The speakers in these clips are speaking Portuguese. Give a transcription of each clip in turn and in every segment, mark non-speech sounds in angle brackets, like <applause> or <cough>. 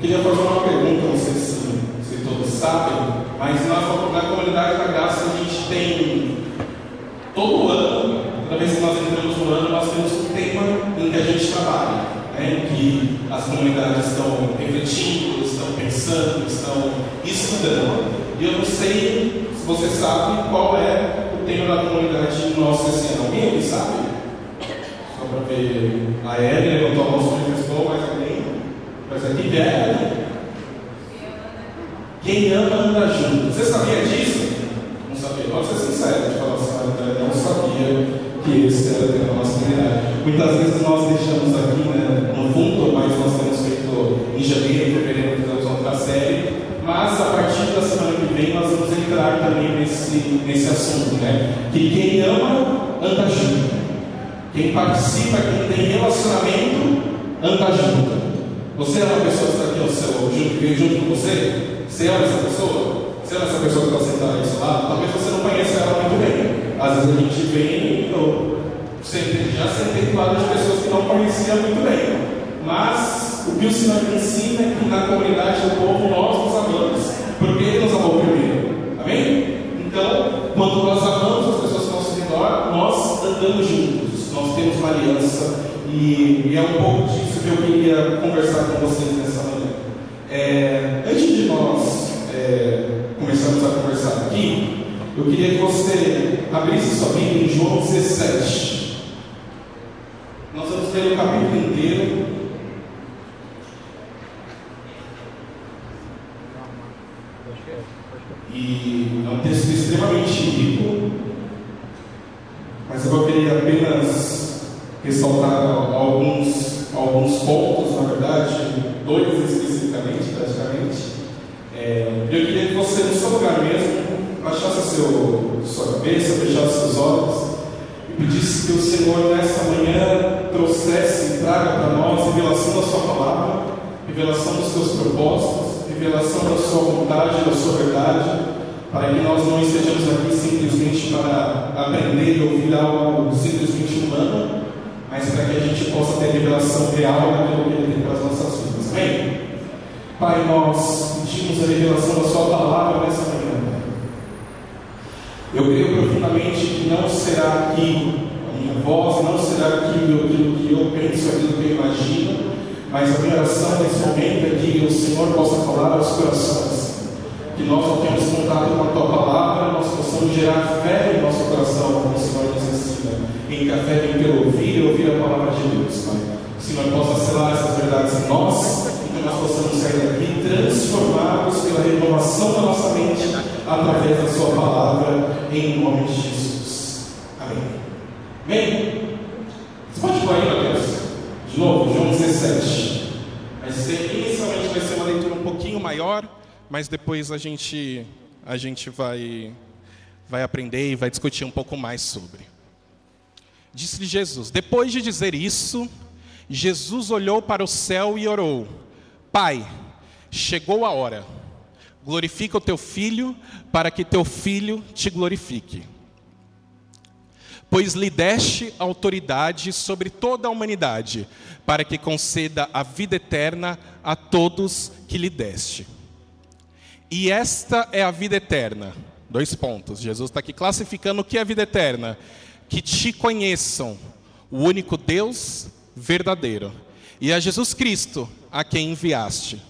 queria fazer uma pergunta, não sei se, se todos sabem, mas na, na comunidade da graça a gente tem todo ano, toda vez que nós entramos no ano, nós temos um tema em que a gente trabalha, né, em que as comunidades estão refletindo, estão pensando, estão estudando. E eu não sei se você sabe qual é o tema da comunidade nossa esse ano. Alguém sabe? Só para ver. A Ellen levantou a mão, se manifestou, mas alguém? Mas aqui vieram. Quem ama anda junto. Você sabia disso? Não sabia. Pode ser sincero de falar assim, não sabia que esse era o tema da nossa comunidade. Muitas vezes nós deixamos aqui, né, no fundo, mas nós temos feito em janeiro, fevereiro, fizemos outra série. Mas a partir da semana que vem nós vamos entrar também nesse, nesse assunto, né? Que quem ama anda junto. Quem participa, quem tem relacionamento, anda junto. Você é uma pessoa que está aqui ao seu, junto, veio junto com você? Você ama essa pessoa? Você ama essa pessoa que está sentada aí lado? Talvez você não conheça ela muito bem. Às vezes a gente vem, eu sempre, já sentei do lado de pessoas que não conhecia muito bem. Mas o que o Senhor ensina é que na comunidade do povo nós nos amamos, porque Ele nos amou primeiro. Amém? Então, quando nós amamos as pessoas ao nosso redor, nós andamos juntos, nós temos uma aliança, e, e é um pouco disso que eu queria conversar com vocês nessa manhã. É, antes de nós é, começarmos a conversar aqui, eu queria que você abrisse sua Bíblia em João 17. Nós vamos ler o capítulo inteiro. E é um texto extremamente rico, mas eu queria apenas ressaltar alguns, alguns pontos, na verdade, dois especificamente, praticamente. É, eu queria que você, no seu lugar mesmo, baixasse seu, sua cabeça, fechasse seus olhos e pedisse que o Senhor, nessa manhã, trouxesse e traga para nós revelação da Sua palavra, revelação dos seus propósitos, revelação da Sua vontade, da Sua verdade, para que nós não estejamos aqui simplesmente para aprender e ouvir algo simplesmente humano, mas para que a gente revelação real daquilo que Ele tem para as nossas vidas. Amém? Pai, nós pedimos a revelação da Sua palavra nessa manhã. Eu creio profundamente que não será aqui a minha voz, não será aqui aquilo que eu penso, aquilo que eu imagino, mas a minha oração nesse momento é que o Senhor possa falar aos corações, que nós não temos contato com a Tua palavra, nós possamos gerar fé em nosso coração, como o Senhor nos ensina, em que a fé vem pelo ouvir e ouvir a palavra de Deus, Pai. Que o Senhor possa selar essas verdades em nós, e que nós possamos sair daqui transformados pela renovação da nossa mente, através da Sua palavra, em nome de Jesus. Amém. Amém? Você pode pôr aí, Mateus? De novo, João 17. Vai ser, inicialmente vai ser uma leitura um pouquinho maior, mas depois a gente, a gente vai, vai aprender e vai discutir um pouco mais sobre. Disse-lhe Jesus: Depois de dizer isso, Jesus olhou para o céu e orou: Pai, chegou a hora. Glorifica o teu filho, para que teu filho te glorifique. Pois lhe deste autoridade sobre toda a humanidade, para que conceda a vida eterna a todos que lhe deste. E esta é a vida eterna. Dois pontos. Jesus está aqui classificando o que é a vida eterna. Que te conheçam, o único Deus verdadeiro, e a Jesus Cristo, a quem enviaste.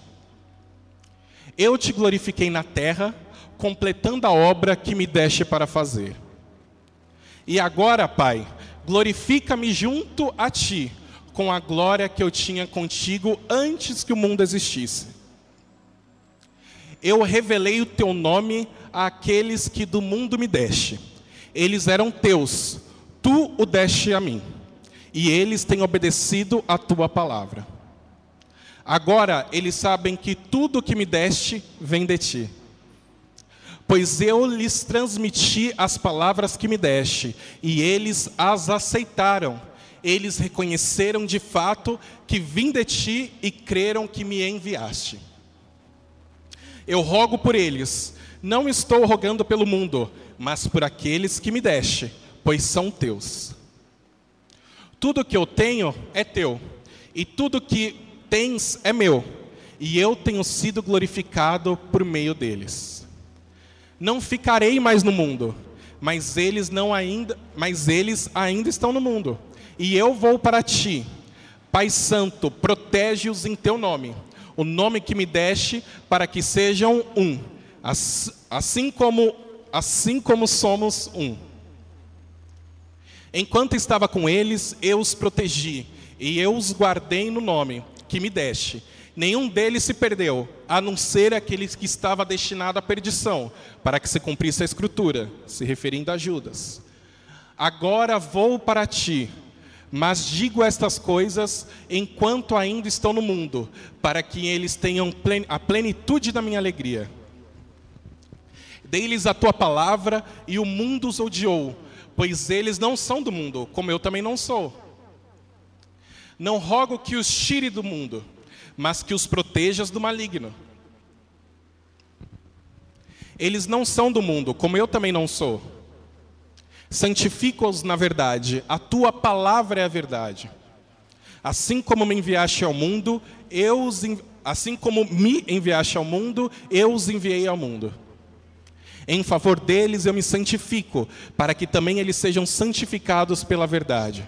Eu te glorifiquei na terra, completando a obra que me deste para fazer. E agora, Pai, glorifica-me junto a ti, com a glória que eu tinha contigo antes que o mundo existisse. Eu revelei o teu nome àqueles que do mundo me deste. Eles eram teus, tu o deste a mim, e eles têm obedecido a tua palavra. Agora eles sabem que tudo o que me deste vem de ti. Pois eu lhes transmiti as palavras que me deste, e eles as aceitaram. Eles reconheceram de fato que vim de ti e creram que me enviaste. Eu rogo por eles, não estou rogando pelo mundo, mas por aqueles que me deste, pois são teus. Tudo que eu tenho é teu, e tudo que tens é meu, e eu tenho sido glorificado por meio deles. Não ficarei mais no mundo, mas eles não ainda, mas eles ainda estão no mundo. E eu vou para ti. Pai santo, protege-os em teu nome, o nome que me deste, para que sejam um, assim como assim como somos um. Enquanto estava com eles, eu os protegi e eu os guardei no nome que me deste. Nenhum deles se perdeu, a não ser aquele que estava destinado à perdição, para que se cumprisse a escritura, se referindo a Judas. Agora vou para ti, mas digo estas coisas enquanto ainda estou no mundo, para que eles tenham a plenitude da minha alegria. Dei-lhes a tua palavra e o mundo os odiou, pois eles não são do mundo, como eu também não sou. Não rogo que os tire do mundo, mas que os protejas do maligno. Eles não são do mundo, como eu também não sou. Santifica-os na verdade, a tua palavra é a verdade. Assim como me enviaste ao mundo, eu os, assim como me enviaste ao mundo, eu os enviei ao mundo. Em favor deles eu me santifico, para que também eles sejam santificados pela verdade.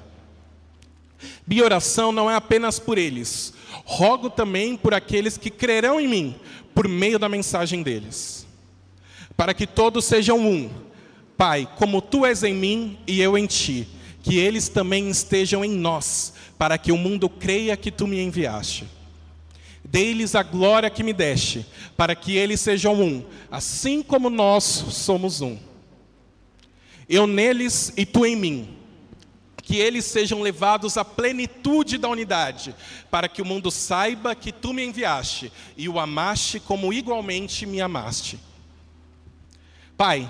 Minha oração não é apenas por eles, rogo também por aqueles que crerão em mim, por meio da mensagem deles. Para que todos sejam um. Pai, como tu és em mim e eu em ti, que eles também estejam em nós, para que o mundo creia que tu me enviaste. Dei-lhes a glória que me deste, para que eles sejam um, assim como nós somos um. Eu neles e tu em mim que eles sejam levados à plenitude da unidade, para que o mundo saiba que tu me enviaste e o amaste como igualmente me amaste. Pai,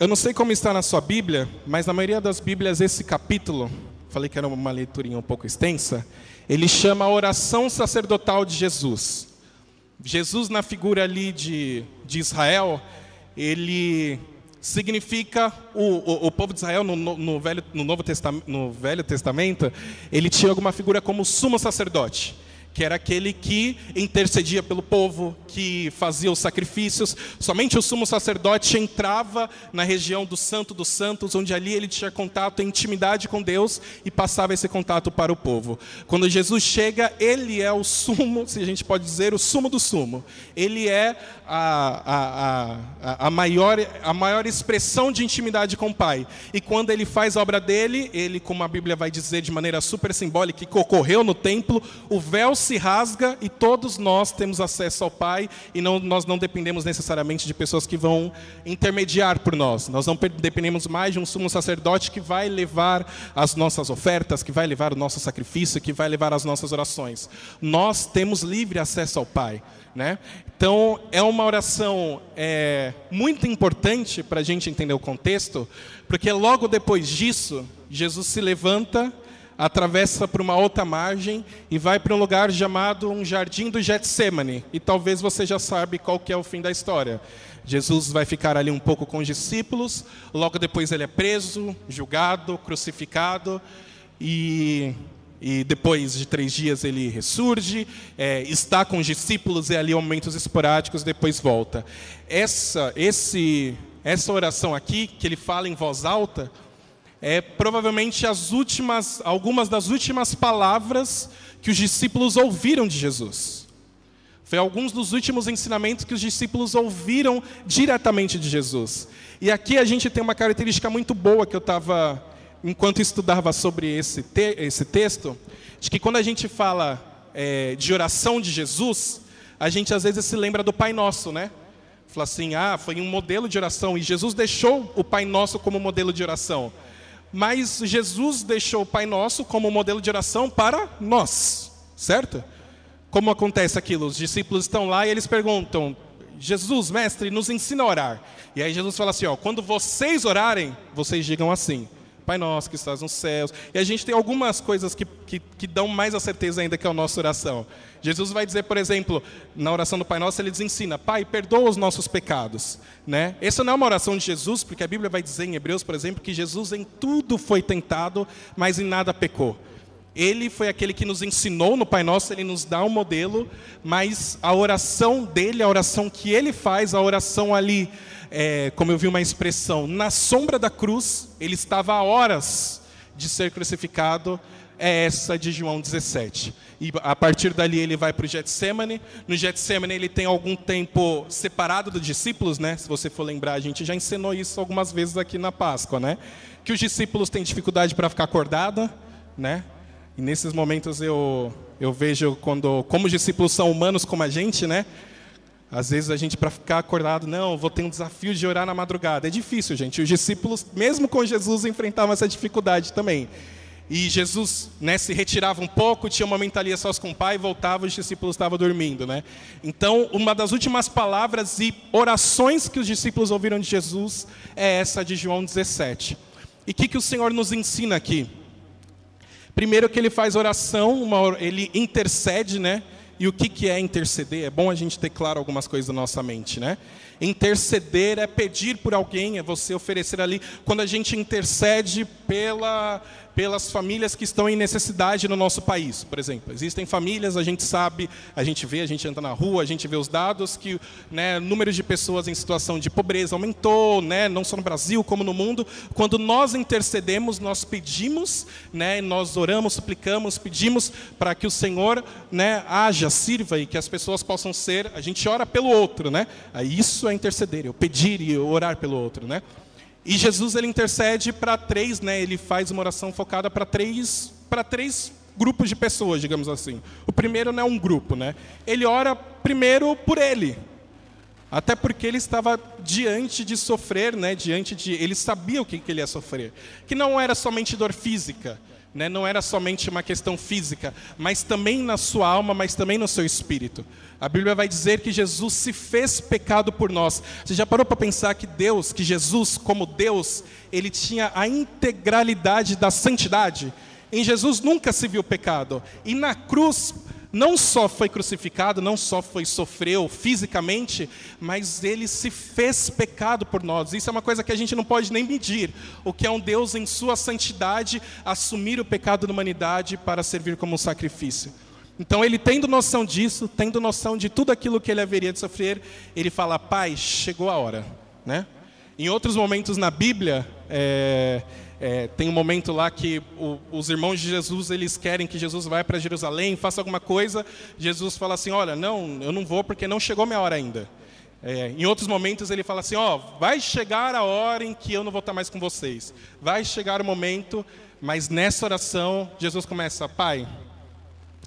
Eu não sei como está na sua Bíblia, mas na maioria das Bíblias esse capítulo, falei que era uma leiturinha um pouco extensa, ele chama a oração sacerdotal de Jesus. Jesus na figura ali de, de Israel, ele significa o, o, o, povo de Israel no, no, Velho, no, Novo Testamento, no Velho Testamento, ele tinha alguma figura como sumo sacerdote que era aquele que intercedia pelo povo, que fazia os sacrifícios. Somente o sumo sacerdote entrava na região do Santo dos Santos, onde ali ele tinha contato, intimidade com Deus e passava esse contato para o povo. Quando Jesus chega, ele é o sumo, se a gente pode dizer, o sumo do sumo. Ele é a, a, a, a, maior, a maior expressão de intimidade com o Pai. E quando ele faz a obra dele, ele, como a Bíblia vai dizer de maneira super simbólica, que ocorreu no templo, o véu se rasga e todos nós temos acesso ao Pai e não, nós não dependemos necessariamente de pessoas que vão intermediar por nós. Nós não dependemos mais de um sumo sacerdote que vai levar as nossas ofertas, que vai levar o nosso sacrifício, que vai levar as nossas orações. Nós temos livre acesso ao Pai. Né? Então, é uma oração é, muito importante para a gente entender o contexto, porque logo depois disso, Jesus se levanta atravessa para uma outra margem e vai para um lugar chamado um jardim do Getsemane. E talvez você já sabe qual que é o fim da história. Jesus vai ficar ali um pouco com os discípulos, logo depois ele é preso, julgado, crucificado e e depois de três dias ele ressurge, é, está com os discípulos e ali momentos esporádicos, depois volta. Essa, esse, essa oração aqui, que ele fala em voz alta, é provavelmente as últimas, algumas das últimas palavras que os discípulos ouviram de Jesus. Foi alguns dos últimos ensinamentos que os discípulos ouviram diretamente de Jesus. E aqui a gente tem uma característica muito boa que eu estava, enquanto estudava sobre esse, te, esse texto, de que quando a gente fala é, de oração de Jesus, a gente às vezes se lembra do Pai Nosso, né? Fala assim, ah, foi um modelo de oração, e Jesus deixou o Pai Nosso como modelo de oração. Mas Jesus deixou o Pai Nosso como modelo de oração para nós, certo? Como acontece aquilo? Os discípulos estão lá e eles perguntam: Jesus, mestre, nos ensina a orar. E aí Jesus fala assim: ó, quando vocês orarem, vocês digam assim. Pai nosso que estás nos céus. E a gente tem algumas coisas que, que, que, dão mais a certeza ainda que é a nossa oração. Jesus vai dizer, por exemplo, na oração do Pai Nosso, ele nos ensina, Pai, perdoa os nossos pecados. Né? Essa não é uma oração de Jesus, porque a Bíblia vai dizer em Hebreus, por exemplo, que Jesus em tudo foi tentado, mas em nada pecou. Ele foi aquele que nos ensinou no Pai Nosso, ele nos dá um modelo, mas a oração dele, a oração que ele faz, a oração ali é, como eu vi uma expressão, na sombra da cruz, ele estava a horas de ser crucificado, é essa de João 17. E a partir dali ele vai para o Getsemane. No Getsemane ele tem algum tempo separado dos discípulos, né? Se você for lembrar, a gente já ensinou isso algumas vezes aqui na Páscoa, né? Que os discípulos têm dificuldade para ficar acordado, né? E nesses momentos eu, eu vejo quando, como os discípulos são humanos como a gente, né? Às vezes a gente, para ficar acordado, não, vou ter um desafio de orar na madrugada. É difícil, gente. Os discípulos, mesmo com Jesus, enfrentavam essa dificuldade também. E Jesus né, se retirava um pouco, tinha uma mentalidade sós com o pai, voltava, os discípulos estavam dormindo. Né? Então, uma das últimas palavras e orações que os discípulos ouviram de Jesus é essa de João 17. E o que, que o Senhor nos ensina aqui? Primeiro que ele faz oração, uma, ele intercede, né? E o que, que é interceder? É bom a gente ter claro algumas coisas na nossa mente, né? Interceder é pedir por alguém, é você oferecer ali. Quando a gente intercede pela, pelas famílias que estão em necessidade no nosso país, por exemplo. Existem famílias, a gente sabe, a gente vê, a gente anda na rua, a gente vê os dados que né, o número de pessoas em situação de pobreza aumentou, né, não só no Brasil como no mundo. Quando nós intercedemos, nós pedimos, né, nós oramos, suplicamos, pedimos para que o Senhor né, haja, sirva e que as pessoas possam ser. A gente ora pelo outro, né? Isso é interceder, eu pedir e orar pelo outro, né? E Jesus ele intercede para três, né? Ele faz uma oração focada para três, para três grupos de pessoas, digamos assim. O primeiro não é um grupo, né? Ele ora primeiro por ele. Até porque ele estava diante de sofrer, né? Diante de ele sabia o que, que ele ia sofrer, que não era somente dor física, né? Não era somente uma questão física, mas também na sua alma, mas também no seu espírito. A Bíblia vai dizer que Jesus se fez pecado por nós. Você já parou para pensar que Deus, que Jesus, como Deus, ele tinha a integralidade da santidade? Em Jesus nunca se viu pecado. E na cruz, não só foi crucificado, não só foi sofreu fisicamente, mas ele se fez pecado por nós. Isso é uma coisa que a gente não pode nem medir. O que é um Deus em sua santidade assumir o pecado da humanidade para servir como um sacrifício. Então, ele tendo noção disso, tendo noção de tudo aquilo que ele haveria de sofrer, ele fala: Pai, chegou a hora. Né? Em outros momentos na Bíblia, é, é, tem um momento lá que o, os irmãos de Jesus eles querem que Jesus vá para Jerusalém, faça alguma coisa. Jesus fala assim: Olha, não, eu não vou porque não chegou minha hora ainda. É, em outros momentos ele fala assim: Ó, vai chegar a hora em que eu não vou estar mais com vocês. Vai chegar o momento, mas nessa oração Jesus começa: Pai,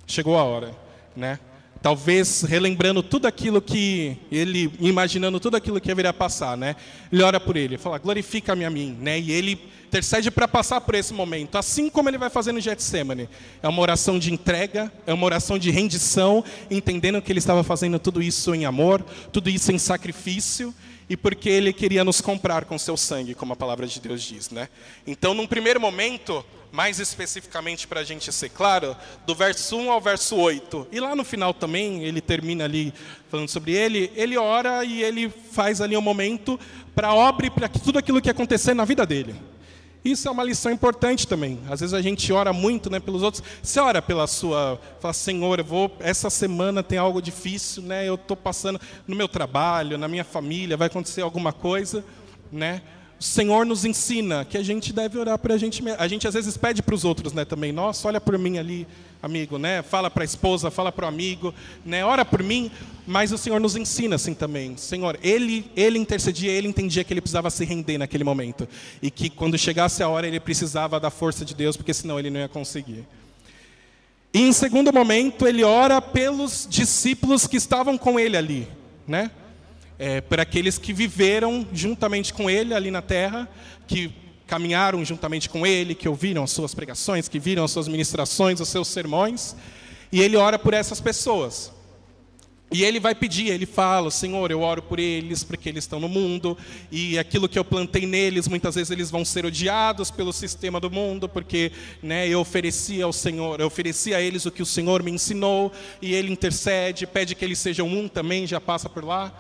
chegou a hora, né? Talvez relembrando tudo aquilo que ele, imaginando tudo aquilo que haveria passar, né? Ele ora por ele, fala, glorifica-me a mim, né? E ele intercede para passar por esse momento, assim como ele vai fazer no Getsemane. É uma oração de entrega, é uma oração de rendição, entendendo que ele estava fazendo tudo isso em amor, tudo isso em sacrifício, e porque ele queria nos comprar com seu sangue, como a palavra de Deus diz, né? Então, num primeiro momento, mais especificamente para a gente ser claro, do verso 1 ao verso 8. E lá no final também, ele termina ali falando sobre ele, ele ora e ele faz ali um momento para a obra e para tudo aquilo que acontecer na vida dele. Isso é uma lição importante também. Às vezes a gente ora muito né, pelos outros. Você ora pela sua. Fala, Senhor, eu vou. Essa semana tem algo difícil, né? Eu estou passando no meu trabalho, na minha família, vai acontecer alguma coisa, né? O Senhor nos ensina que a gente deve orar para a gente mesmo. A gente às vezes pede para os outros, né, também. Nossa, olha por mim ali, amigo, né? Fala para a esposa, fala para o amigo, né? Ora por mim. Mas o Senhor nos ensina assim também. Senhor, ele, ele intercedia, ele entendia que ele precisava se render naquele momento e que quando chegasse a hora ele precisava da força de Deus, porque senão ele não ia conseguir. E em segundo momento, ele ora pelos discípulos que estavam com ele ali, né? É, por aqueles que viveram juntamente com ele ali na terra, que caminharam juntamente com ele, que ouviram as suas pregações, que viram as suas ministrações, os seus sermões, e ele ora por essas pessoas. E ele vai pedir, ele fala: Senhor, eu oro por eles, porque eles estão no mundo, e aquilo que eu plantei neles, muitas vezes eles vão ser odiados pelo sistema do mundo, porque né, eu ofereci ao Senhor, eu ofereci a eles o que o Senhor me ensinou, e ele intercede, pede que eles sejam um também, já passa por lá,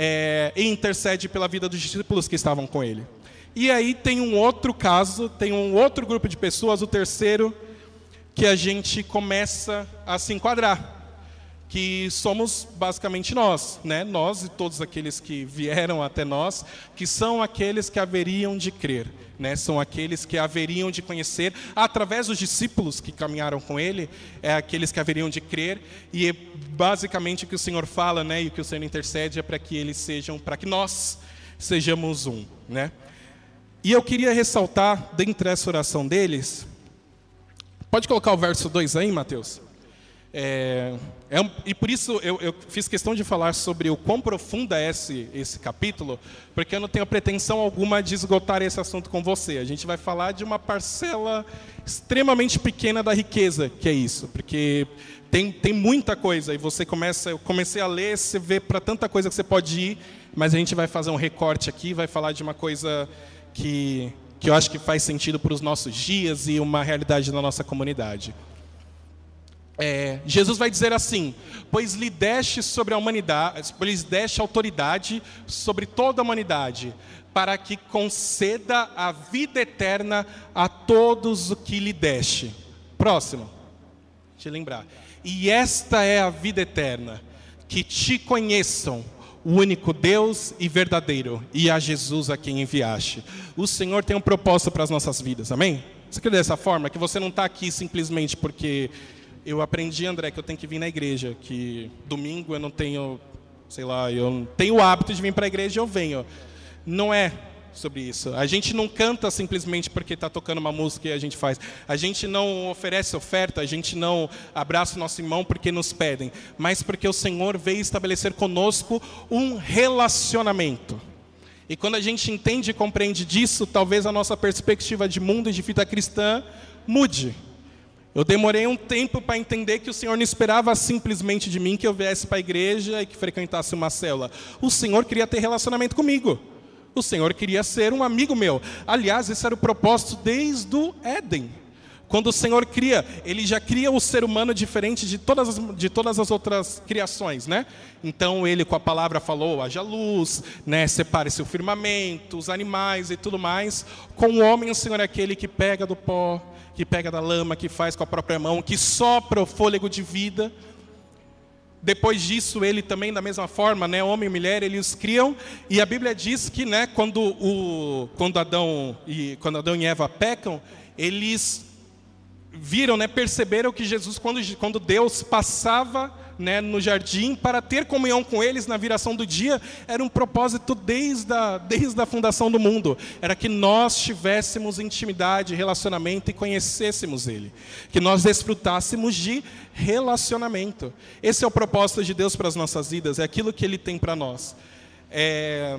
é, e intercede pela vida dos discípulos que estavam com ele. E aí tem um outro caso, tem um outro grupo de pessoas, o terceiro, que a gente começa a se enquadrar que somos basicamente nós, né? Nós e todos aqueles que vieram até nós, que são aqueles que haveriam de crer, né? São aqueles que haveriam de conhecer através dos discípulos que caminharam com ele, é aqueles que haveriam de crer e é basicamente o que o Senhor fala, né? E o que o Senhor intercede é para que eles sejam, para que nós sejamos um, né? E eu queria ressaltar dentre essa oração deles, pode colocar o verso 2 aí, Mateus? É, é e por isso eu, eu, fiz questão de falar sobre o quão profunda é esse, esse capítulo, porque eu não tenho pretensão alguma de esgotar esse assunto com você. A gente vai falar de uma parcela extremamente pequena da riqueza, que é isso, porque tem, tem muita coisa, e você começa, eu comecei a ler, você vê para tanta coisa que você pode ir, mas a gente vai fazer um recorte aqui, vai falar de uma coisa que, que eu acho que faz sentido para os nossos dias e uma realidade da nossa comunidade. É, Jesus vai dizer assim: Pois lhe deste sobre a humanidade, pois deste autoridade sobre toda a humanidade, para que conceda a vida eterna a todos o que lhe deste. Próximo. Eu lembrar. E esta é a vida eterna, que te conheçam, o único Deus e verdadeiro, e a Jesus a quem enviaste. O Senhor tem um propósito para as nossas vidas, amém? Você quer dessa forma? Que você não está aqui simplesmente porque eu aprendi, André, que eu tenho que vir na igreja, que domingo eu não tenho, sei lá, eu tenho o hábito de vir para a igreja e eu venho. Não é sobre isso. A gente não canta simplesmente porque está tocando uma música e a gente faz. A gente não oferece oferta, a gente não abraça o nosso irmão porque nos pedem, mas porque o Senhor veio estabelecer conosco um relacionamento. E quando a gente entende e compreende disso, talvez a nossa perspectiva de mundo e de vida cristã mude. Eu demorei um tempo para entender que o Senhor não esperava simplesmente de mim que eu viesse para a igreja e que frequentasse uma célula. O Senhor queria ter relacionamento comigo. O Senhor queria ser um amigo meu. Aliás, esse era o propósito desde o Éden. Quando o Senhor cria, Ele já cria o ser humano diferente de todas as, de todas as outras criações, né? Então Ele com a palavra falou, haja luz, né? Separe-se o firmamento, os animais e tudo mais. Com o homem, o Senhor é aquele que pega do pó, que pega da lama, que faz com a própria mão, que sopra o fôlego de vida. Depois disso, ele também, da mesma forma, né, homem e mulher, eles criam, e a Bíblia diz que né, quando, o, quando, Adão e, quando Adão e Eva pecam, eles viram, né, perceberam que Jesus, quando, quando Deus passava né, no jardim para ter comunhão com eles na viração do dia, era um propósito desde a, desde a fundação do mundo. Era que nós tivéssemos intimidade, relacionamento e conhecêssemos Ele. Que nós desfrutássemos de relacionamento. Esse é o propósito de Deus para as nossas vidas, é aquilo que Ele tem para nós. É...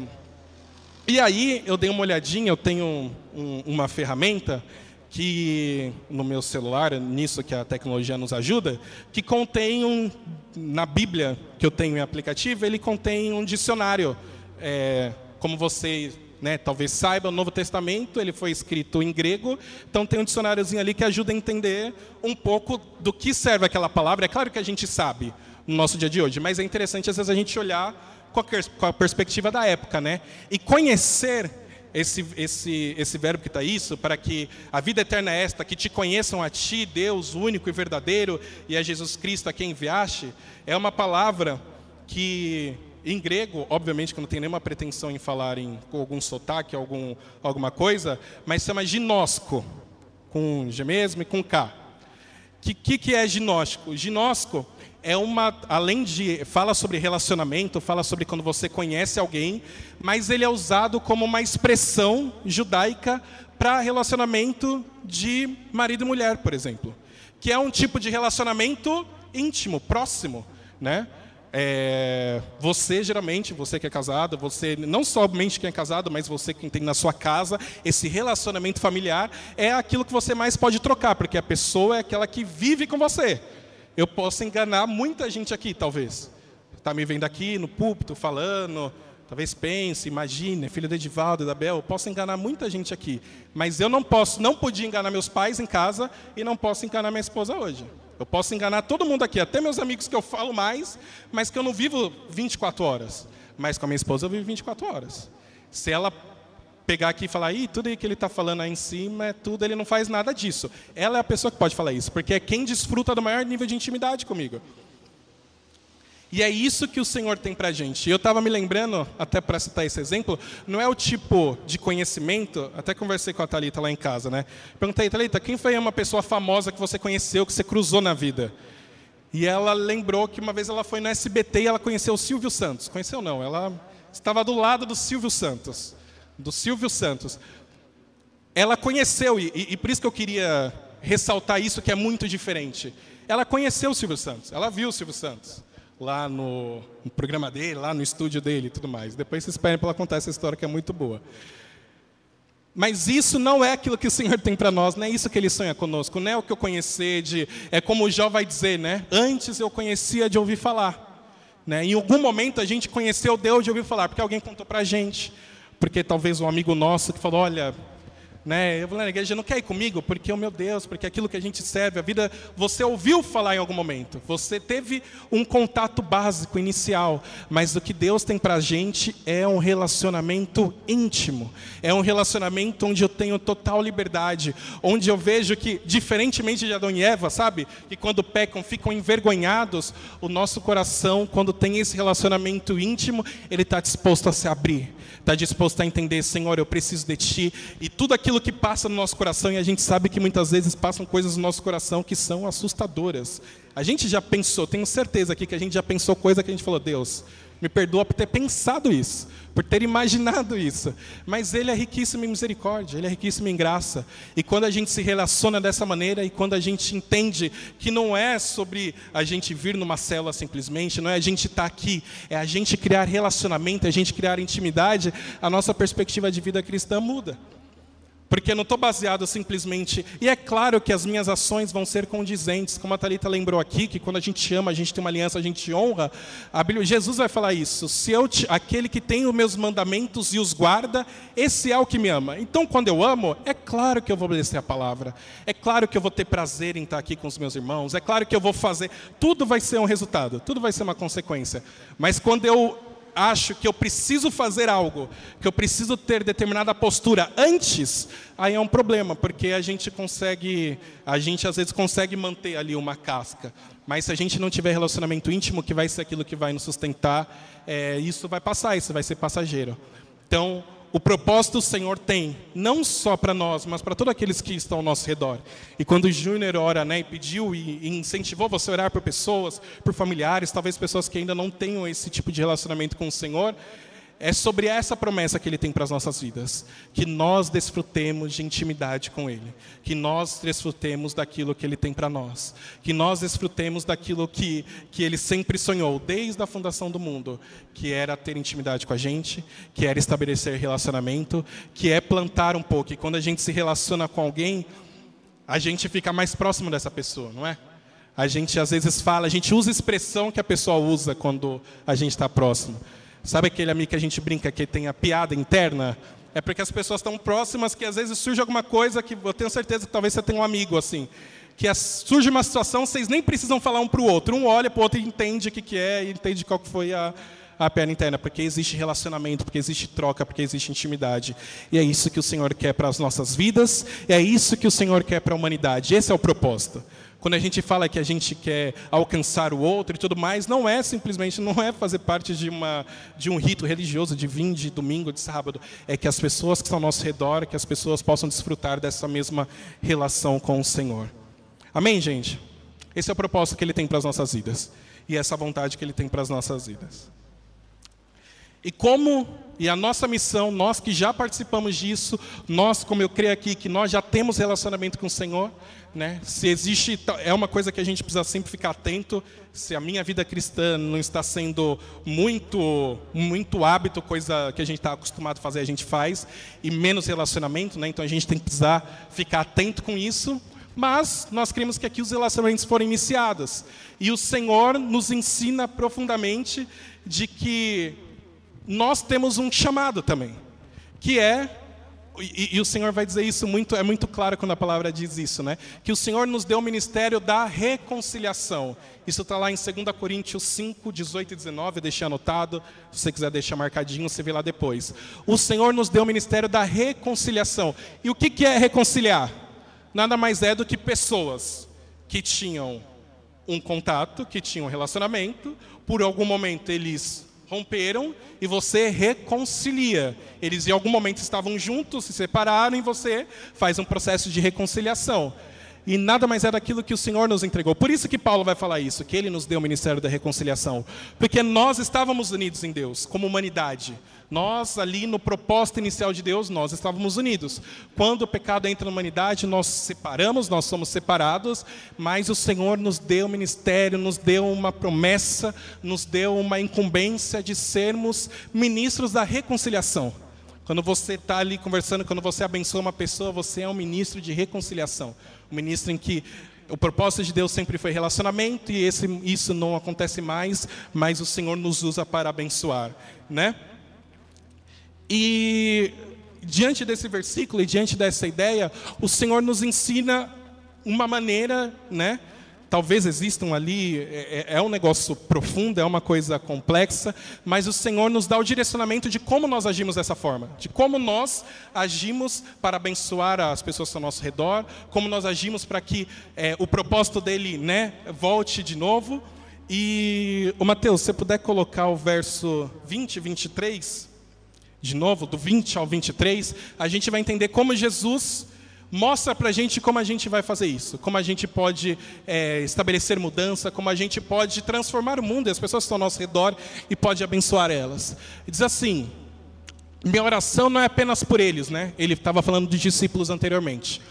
E aí, eu dei uma olhadinha, eu tenho um, uma ferramenta que no meu celular, nisso que a tecnologia nos ajuda, que contém um, na Bíblia que eu tenho em aplicativo, ele contém um dicionário. É, como você né, talvez saiba, o Novo Testamento ele foi escrito em grego, então tem um dicionáriozinho ali que ajuda a entender um pouco do que serve aquela palavra. É claro que a gente sabe no nosso dia de hoje, mas é interessante às vezes a gente olhar com a, com a perspectiva da época, né? E conhecer esse, esse, esse verbo que está isso, para que a vida eterna é esta, que te conheçam a ti, Deus único e verdadeiro, e a Jesus Cristo a quem enviaste, é uma palavra que, em grego, obviamente que não tem nenhuma pretensão em falar em, com algum sotaque, algum, alguma coisa, mas chama ginosco, com G mesmo e com K. O que, que, que é ginóstico? Ginóstico é uma, além de fala sobre relacionamento, fala sobre quando você conhece alguém, mas ele é usado como uma expressão judaica para relacionamento de marido e mulher, por exemplo, que é um tipo de relacionamento íntimo, próximo, né? É, você geralmente, você que é casado, você não somente quem é casado, mas você que tem na sua casa esse relacionamento familiar é aquilo que você mais pode trocar, porque a pessoa é aquela que vive com você. Eu posso enganar muita gente aqui, talvez. Está me vendo aqui no púlpito falando, talvez pense, imagine, é filho de Edivaldo, da Bel, eu posso enganar muita gente aqui, mas eu não posso, não podia enganar meus pais em casa e não posso enganar minha esposa hoje. Eu posso enganar todo mundo aqui, até meus amigos que eu falo mais, mas que eu não vivo 24 horas. Mas com a minha esposa eu vivo 24 horas. Se ela pegar aqui e falar, Ih, tudo que ele está falando aí em cima é tudo, ele não faz nada disso. Ela é a pessoa que pode falar isso, porque é quem desfruta do maior nível de intimidade comigo. E é isso que o Senhor tem para a gente. Eu estava me lembrando, até para citar esse exemplo, não é o tipo de conhecimento, até conversei com a Thalita lá em casa, né? Perguntei, Thalita, quem foi uma pessoa famosa que você conheceu, que você cruzou na vida? E ela lembrou que uma vez ela foi no SBT e ela conheceu o Silvio Santos. Conheceu não, ela estava do lado do Silvio Santos. Do Silvio Santos. Ela conheceu, e, e por isso que eu queria ressaltar isso, que é muito diferente. Ela conheceu o Silvio Santos, ela viu o Silvio Santos lá no, no, programa dele, lá no estúdio dele e tudo mais. Depois vocês esperem para ela contar essa história que é muito boa. Mas isso não é aquilo que o Senhor tem para nós, não é isso que Ele sonha conosco, não é o que eu conhecer de... É como o Jó vai dizer, né? Antes eu conhecia de ouvir falar. Né? Em algum momento a gente conheceu Deus de ouvir falar, porque alguém contou para a gente. Porque talvez um amigo nosso que falou, olha, né? Eu vou na igreja, não quer ir comigo? Porque, oh meu Deus, porque aquilo que a gente serve, a vida, você ouviu falar em algum momento, você teve um contato básico, inicial, mas o que Deus tem para a gente é um relacionamento íntimo, é um relacionamento onde eu tenho total liberdade, onde eu vejo que, diferentemente de Adão e Eva, sabe, que quando pecam ficam envergonhados, o nosso coração, quando tem esse relacionamento íntimo, ele está disposto a se abrir, está disposto a entender, Senhor, eu preciso de Ti, e tudo aquilo aquilo que passa no nosso coração, e a gente sabe que muitas vezes passam coisas no nosso coração que são assustadoras. A gente já pensou, tenho certeza aqui que a gente já pensou coisa que a gente falou, Deus, me perdoa por ter pensado isso, por ter imaginado isso. Mas Ele é riquíssimo em misericórdia, Ele é riquíssimo em graça. E quando a gente se relaciona dessa maneira e quando a gente entende que não é sobre a gente vir numa célula simplesmente, não é a gente estar tá aqui, é a gente criar relacionamento, é a gente criar intimidade, a nossa perspectiva de vida cristã muda. Porque não estou baseado simplesmente. E é claro que as minhas ações vão ser condizentes, como a Thalita lembrou aqui, que quando a gente ama, a gente tem uma aliança, a gente honra. A Bíblia, Jesus vai falar isso. Se eu te, aquele que tem os meus mandamentos e os guarda, esse é o que me ama. Então, quando eu amo, é claro que eu vou obedecer a palavra. É claro que eu vou ter prazer em estar aqui com os meus irmãos. É claro que eu vou fazer. Tudo vai ser um resultado, tudo vai ser uma consequência. Mas quando eu acho que eu preciso fazer algo, que eu preciso ter determinada postura antes, aí é um problema, porque a gente consegue, a gente às vezes consegue manter ali uma casca, mas se a gente não tiver relacionamento íntimo, que vai ser aquilo que vai nos sustentar, é, isso vai passar, isso vai ser passageiro. Então, o propósito o Senhor tem, não só para nós, mas para todos aqueles que estão ao nosso redor. E quando o Júnior ora né, e pediu e incentivou você a orar por pessoas, por familiares, talvez pessoas que ainda não tenham esse tipo de relacionamento com o Senhor, é sobre essa promessa que Ele tem para as nossas vidas, que nós desfrutemos de intimidade com Ele, que nós desfrutemos daquilo que Ele tem para nós, que nós desfrutemos daquilo que, que Ele sempre sonhou, desde a fundação do mundo, que era ter intimidade com a gente, que era estabelecer relacionamento, que é plantar um pouco, e quando a gente se relaciona com alguém, a gente fica mais próximo dessa pessoa, não é? A gente às vezes fala, a gente usa a expressão que a pessoa usa quando a gente está próximo. Sabe aquele amigo que a gente brinca que tem a piada interna? É porque as pessoas estão próximas que às vezes surge alguma coisa que eu tenho certeza que talvez você tenha um amigo assim. Que surge uma situação, vocês nem precisam falar um para o outro. Um olha para o outro e entende o que, que é, e entende qual que foi a, a perna interna, porque existe relacionamento, porque existe troca, porque existe intimidade. E é isso que o Senhor quer para as nossas vidas, é isso que o Senhor quer para a humanidade. Esse é o propósito. Quando a gente fala que a gente quer alcançar o outro e tudo mais, não é simplesmente, não é fazer parte de, uma, de um rito religioso de vir de domingo, de sábado. É que as pessoas que estão ao nosso redor, que as pessoas possam desfrutar dessa mesma relação com o Senhor. Amém, gente? Esse é o propósito que Ele tem para as nossas vidas. E essa vontade que Ele tem para as nossas vidas. E como e a nossa missão, nós que já participamos disso, nós, como eu creio aqui, que nós já temos relacionamento com o Senhor, né? Se existe, é uma coisa que a gente precisa sempre ficar atento. Se a minha vida cristã não está sendo muito, muito hábito, coisa que a gente está acostumado a fazer, a gente faz, e menos relacionamento, né? Então a gente tem que precisar ficar atento com isso. Mas nós queremos que aqui os relacionamentos foram iniciados. E o Senhor nos ensina profundamente de que nós temos um chamado também, que é e, e, o Senhor vai dizer isso muito, é muito claro quando a palavra diz isso, né? Que o Senhor nos deu o ministério da reconciliação. Isso está lá em 2 Coríntios 5, 18 e 19, deixei anotado. Se você quiser deixar marcadinho, você vê lá depois. O Senhor nos deu o ministério da reconciliação. E o que, que é reconciliar? Nada mais é do que pessoas que tinham um contato, que tinham um relacionamento, por algum momento eles romperam e você reconcilia. Eles em algum momento estavam juntos, se separaram e você faz um processo de reconciliação. E nada mais é daquilo que o Senhor nos entregou. Por isso que Paulo vai falar isso, que ele nos deu o ministério da reconciliação. Porque nós estávamos unidos em Deus, como humanidade. Nós, ali no propósito inicial de Deus, nós estávamos unidos. Quando o pecado entra na humanidade, nós separamos, nós somos separados, mas o Senhor nos deu ministério, nos deu uma promessa, nos deu uma incumbência de sermos ministros da reconciliação. Quando você está ali conversando, quando você abençoa uma pessoa, você é um ministro de reconciliação. Um ministro em que o propósito de Deus sempre foi relacionamento e esse, isso não acontece mais, mas o Senhor nos usa para abençoar, né? E diante desse versículo e diante dessa ideia, o Senhor nos ensina uma maneira, né? Talvez existam ali, é, é, é, um negócio profundo, é uma coisa complexa, mas o Senhor nos dá o direcionamento de como nós agimos dessa forma, de como nós agimos para abençoar as pessoas ao nosso redor, como nós agimos para que é, o propósito dele né, volte de novo. E, o Mateus, se você puder colocar o verso 20 e 23 de novo, do 20 ao 23, a gente vai entender como Jesus mostra para a gente como a gente vai fazer isso, como a gente pode é, estabelecer mudança, como a gente pode transformar o mundo e as pessoas que estão ao nosso redor e pode abençoar elas. E diz assim: minha oração não é apenas por eles, né? Ele estava falando de discípulos anteriormente.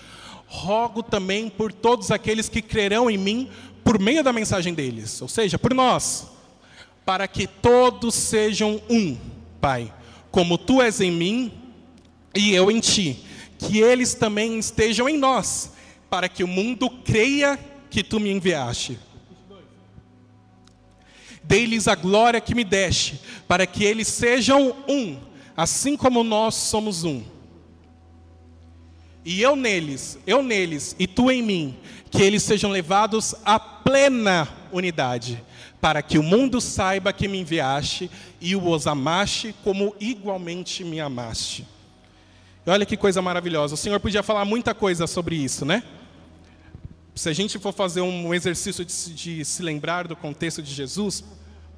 Rogo também por todos aqueles que crerão em mim por meio da mensagem deles, ou seja, por nós, para que todos sejam um, Pai como tu és em mim e eu em ti, que eles também estejam em nós, para que o mundo creia que tu me enviaste. Dei-lhes a glória que me deste, para que eles sejam um, assim como nós somos um. E eu neles, eu neles e tu em mim, que eles sejam levados à plena unidade, para que o mundo saiba que me enviaste e os amaste como igualmente me amaste. E olha que coisa maravilhosa. O Senhor podia falar muita coisa sobre isso, né? Se a gente for fazer um exercício de, de se lembrar do contexto de Jesus,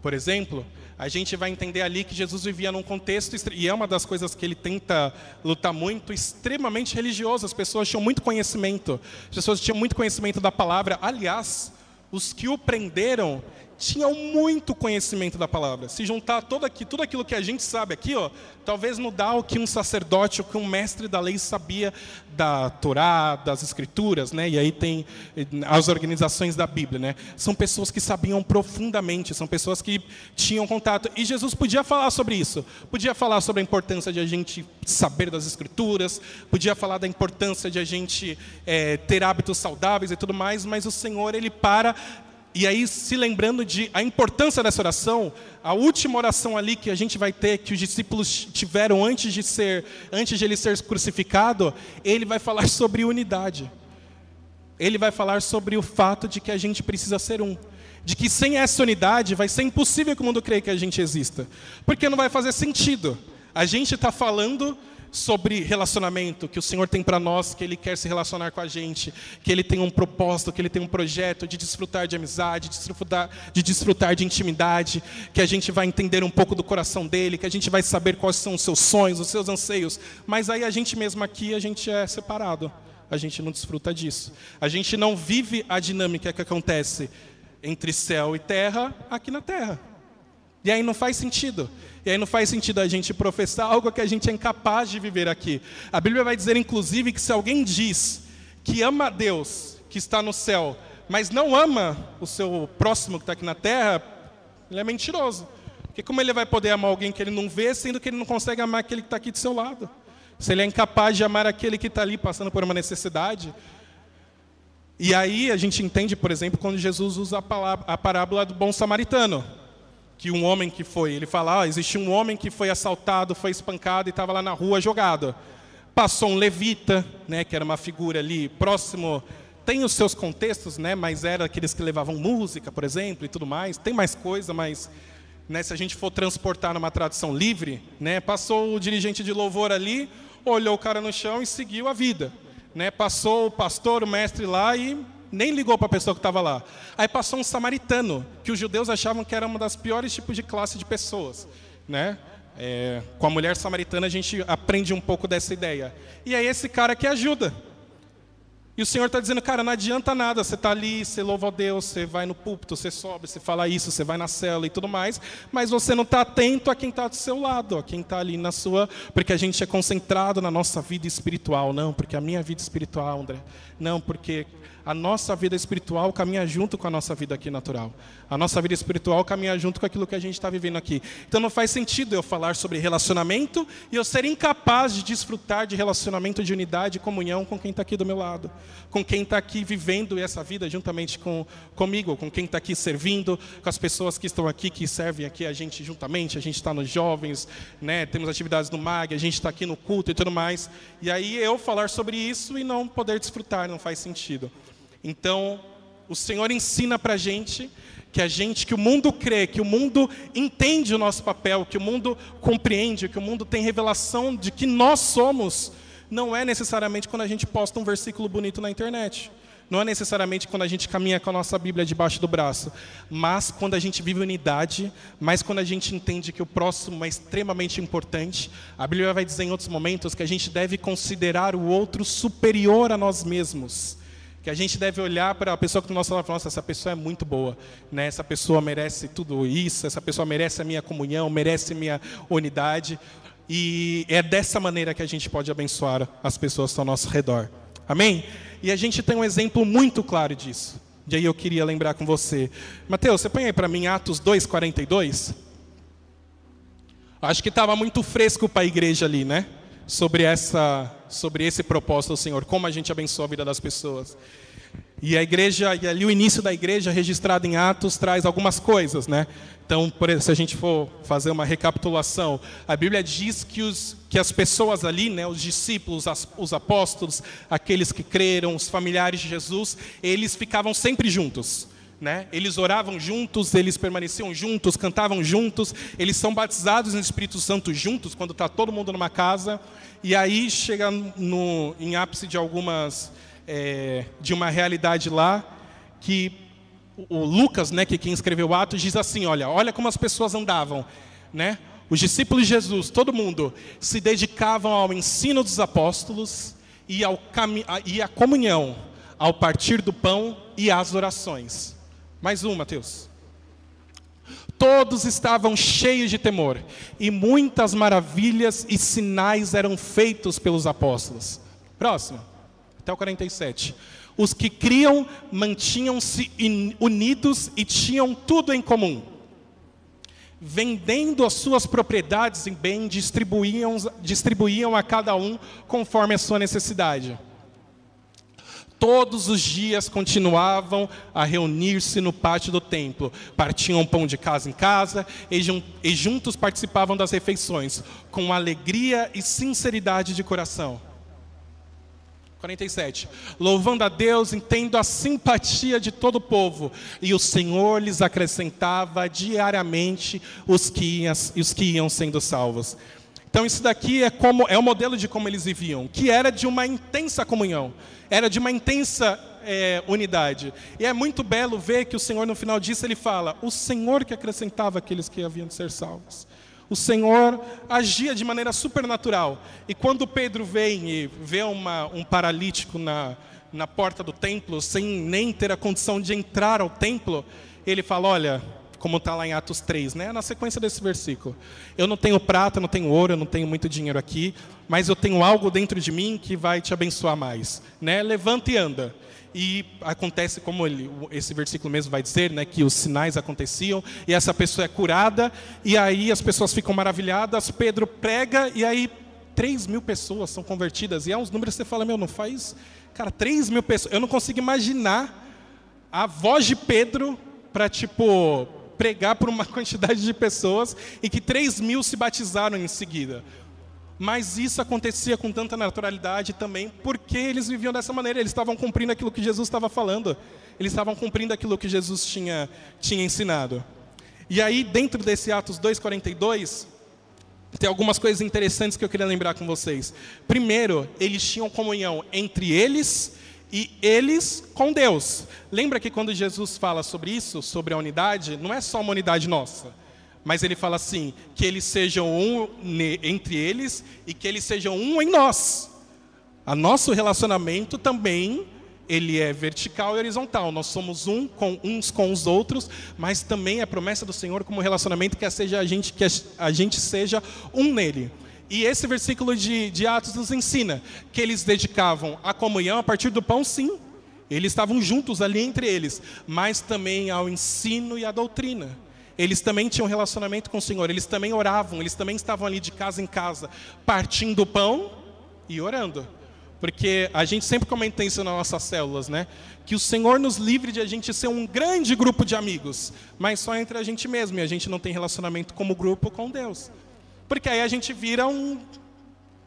por exemplo, a gente vai entender ali que Jesus vivia num contexto, e é uma das coisas que ele tenta lutar muito, extremamente religioso. As pessoas tinham muito conhecimento, as pessoas tinham muito conhecimento da palavra. Aliás, os que o prenderam tinham muito conhecimento da palavra. Se juntar todo aqui, tudo aquilo que a gente sabe aqui, ó, talvez não dá o que um sacerdote ou que um mestre da lei sabia da Torá, das Escrituras, né? E aí tem eh, as organizações da Bíblia, né? São pessoas que sabiam profundamente, são pessoas que tinham contato. E Jesus podia falar sobre isso, podia falar sobre a importância de a gente saber das Escrituras, podia falar da importância de a gente é, ter hábitos saudáveis e tudo mais, mas o Senhor ele para e aí, se lembrando de a importância dessa oração, a última oração ali que a gente vai ter, que os discípulos tiveram antes de ser, antes de ele ser crucificado, ele vai falar <laughs> sobre unidade. Ele vai falar sobre o fato de que a gente precisa ser um. De que sem essa unidade vai ser impossível que o mundo creia que a gente exista. Porque não vai fazer sentido. A gente está falando sobre relacionamento, que o Senhor tem para nós, que Ele quer se relacionar com a gente, que Ele tem um propósito, que Ele tem um projeto de desfrutar de amizade, de desfrutar, de desfrutar de intimidade, que a gente vai entender um pouco do coração dEle, que a gente vai saber quais são os seus sonhos, os seus anseios, mas aí a gente mesmo aqui, a gente é separado, a gente não desfruta disso. A gente não vive a dinâmica que acontece entre céu e terra aqui na terra. E aí não faz sentido. E aí não faz sentido a gente professar algo que a gente é incapaz de viver aqui. A Bíblia vai dizer, inclusive, que se alguém diz que ama a Deus, que está no céu, mas não ama o seu próximo que está aqui na terra, ele é mentiroso. Porque como ele vai poder amar alguém que ele não vê, sendo que ele não consegue amar aquele que está aqui do seu lado? Se ele é incapaz de amar aquele que está ali passando por uma necessidade. E aí a gente entende, por exemplo, quando Jesus usa a, palavra, a parábola do bom samaritano que um homem que foi, ele fala, ah, existe um homem que foi assaltado, foi espancado e estava lá na rua jogado. Passou um levita, né, que era uma figura ali próximo, tem os seus contextos, né, mas era aqueles que levavam música, por exemplo, e tudo mais. Tem mais coisa, mas né, se a gente for transportar numa tradução livre, né, passou o dirigente de louvor ali, olhou o cara no chão e seguiu a vida. Né, passou o pastor, o mestre lá e nem ligou para a pessoa que estava lá. Aí passou um samaritano, que os judeus achavam que era uma das piores tipos de classe de pessoas. Né? É, com a mulher samaritana a gente aprende um pouco dessa ideia. E é esse cara que ajuda. E o Senhor está dizendo, cara, não adianta nada, você está ali, você louva a Deus, você vai no púlpito, você sobe, você fala isso, você vai na cela e tudo mais, mas você não está atento a quem está do seu lado, a quem está ali na sua. Porque a gente é concentrado na nossa vida espiritual, não, porque a minha vida espiritual, André, não, porque a nossa vida espiritual caminha junto com a nossa vida aqui natural. A nossa vida espiritual caminha junto com aquilo que a gente está vivendo aqui. Então não faz sentido eu falar sobre relacionamento e eu ser incapaz de desfrutar de relacionamento de unidade e comunhão com quem está aqui do meu lado, com quem está aqui vivendo essa vida juntamente com comigo, com quem está aqui servindo, com as pessoas que estão aqui, que servem aqui a gente juntamente. A gente está nos jovens, né? temos atividades no MAG, a gente está aqui no culto e tudo mais. E aí eu falar sobre isso e não poder desfrutar não faz sentido. Então, o Senhor ensina para a gente que a gente, que o mundo crê, que o mundo entende o nosso papel, que o mundo compreende, que o mundo tem revelação de que nós somos, não é necessariamente quando a gente posta um versículo bonito na internet. Não é necessariamente quando a gente caminha com a nossa Bíblia debaixo do braço, mas quando a gente vive unidade, mas quando a gente entende que o próximo é extremamente importante. A Bíblia vai dizer em outros momentos que a gente deve considerar o outro superior a nós mesmos. Que a gente deve olhar para a pessoa que do nosso lado falar, nossa, essa pessoa é muito boa, né? essa pessoa merece tudo isso, essa pessoa merece a minha comunhão, merece minha unidade. E é dessa maneira que a gente pode abençoar as pessoas ao nosso redor. Amém? E a gente tem um exemplo muito claro disso. E aí eu queria lembrar com você. Mateus, você põe aí para mim Atos 2,42? Acho que estava muito fresco para a igreja ali, né? Sobre, essa, sobre esse propósito Senhor, como a gente abençoa a vida das pessoas. E a igreja, e ali o início da igreja, registrado em Atos, traz algumas coisas, né? Então, se a gente for fazer uma recapitulação, a Bíblia diz que, os, que as pessoas ali, né, os discípulos, as, os apóstolos, aqueles que creram, os familiares de Jesus, eles ficavam sempre juntos. Né? Eles oravam juntos, eles permaneciam juntos, cantavam juntos, eles são batizados no Espírito Santo juntos, quando está todo mundo numa casa. E aí chega no, em ápice de algumas, é, de uma realidade lá, que o Lucas, né, que quem escreveu Atos, diz assim: olha, olha como as pessoas andavam. Né? Os discípulos de Jesus, todo mundo, se dedicavam ao ensino dos apóstolos e, ao e à comunhão, ao partir do pão e às orações. Mais um, Mateus. Todos estavam cheios de temor, e muitas maravilhas e sinais eram feitos pelos apóstolos. Próximo, até o 47. Os que criam mantinham-se unidos e tinham tudo em comum. Vendendo as suas propriedades em bem, distribuíam, distribuíam a cada um conforme a sua necessidade todos os dias continuavam a reunir-se no pátio do templo. Partiam pão de casa em casa e juntos participavam das refeições, com alegria e sinceridade de coração. 47. Louvando a Deus, entendo a simpatia de todo o povo, e o Senhor lhes acrescentava diariamente os que os que iam sendo salvos. Então isso daqui é como é o modelo de como eles viviam, que era de uma intensa comunhão, era de uma intensa é, unidade. E é muito belo ver que o Senhor no final disso ele fala: o Senhor que acrescentava aqueles que haviam de ser salvos. O Senhor agia de maneira supernatural. E quando Pedro vem e vê uma, um paralítico na, na porta do templo, sem nem ter a condição de entrar ao templo, ele fala: Olha, como está lá em Atos 3, né? na sequência desse versículo. Eu não tenho prata, não tenho ouro, eu não tenho muito dinheiro aqui, mas eu tenho algo dentro de mim que vai te abençoar mais. Né? Levanta e anda. E acontece como ele, esse versículo mesmo vai dizer, né, que os sinais aconteciam e essa pessoa é curada e aí as pessoas ficam maravilhadas. Pedro prega e aí 3 mil pessoas são convertidas e há uns números que você fala, meu, não faz, cara, 3 mil pessoas. Eu não consigo imaginar a voz de Pedro para tipo pregar para uma <laughs> quantidade de pessoas e que 3 mil se batizaram em seguida. Mas isso acontecia com tanta naturalidade também porque eles viviam dessa maneira, eles estavam cumprindo aquilo que Jesus estava falando, eles estavam cumprindo aquilo que Jesus tinha, tinha ensinado. E aí, dentro desse Atos 2,42, tem algumas coisas interessantes que eu queria lembrar com vocês. Primeiro, eles tinham comunhão entre eles e eles com Deus. Lembra que quando Jesus fala sobre isso, sobre a unidade, não é só uma unidade nossa, mas ele fala assim: que eles sejam um entre eles e que eles sejam um em nós. A nosso relacionamento também ele é vertical e horizontal. Nós somos um com uns com os outros, mas também é promessa do Senhor como relacionamento que seja a gente que a gente seja um nele. E esse versículo de, de Atos nos ensina que eles dedicavam a comunhão a partir do pão, sim. Eles estavam juntos ali entre eles, mas também ao ensino e à doutrina. Eles também tinham relacionamento com o Senhor, eles também oravam, eles também estavam ali de casa em casa, partindo o pão e orando. Porque a gente sempre comenta isso nas nossas células, né? Que o Senhor nos livre de a gente ser um grande grupo de amigos, mas só entre a gente mesmo, e a gente não tem relacionamento como grupo com Deus. Porque aí a gente vira um,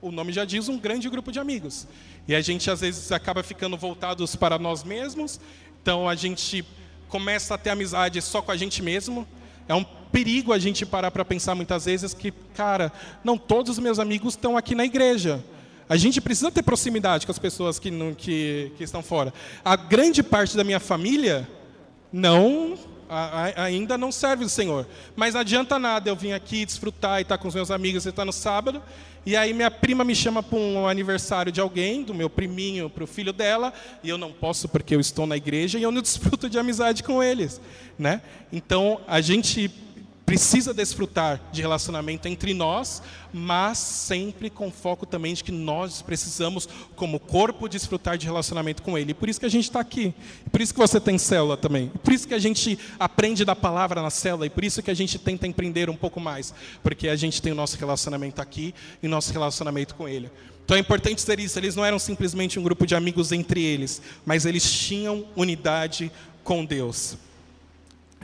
o nome já diz, um grande grupo de amigos. E a gente às vezes acaba ficando voltados para nós mesmos. Então a gente começa a ter amizade só com a gente mesmo. É um perigo a gente parar para pensar muitas vezes que, cara, não todos os meus amigos estão aqui na igreja. A gente precisa ter proximidade com as pessoas que, não, que, que estão fora. A grande parte da minha família não ainda não serve o Senhor. Mas não adianta nada eu vir aqui desfrutar e estar com os meus amigos e estar no sábado, e aí minha prima me chama para um aniversário de alguém, do meu priminho para o filho dela, e eu não posso porque eu estou na igreja e eu não <laughs> desfruto de amizade com eles, né? Então a gente precisa desfrutar de relacionamento entre nós, mas sempre com foco também de que nós precisamos, como corpo, desfrutar de relacionamento com Ele. E por isso que a gente está aqui. Por isso que você tem célula também. Por isso que a gente aprende da palavra na célula. E por isso que a gente tenta empreender um pouco mais. Porque a gente tem o nosso relacionamento aqui e nosso relacionamento com Ele. Então é importante dizer isso. Eles não eram simplesmente um grupo de amigos entre eles, mas eles tinham unidade com Deus.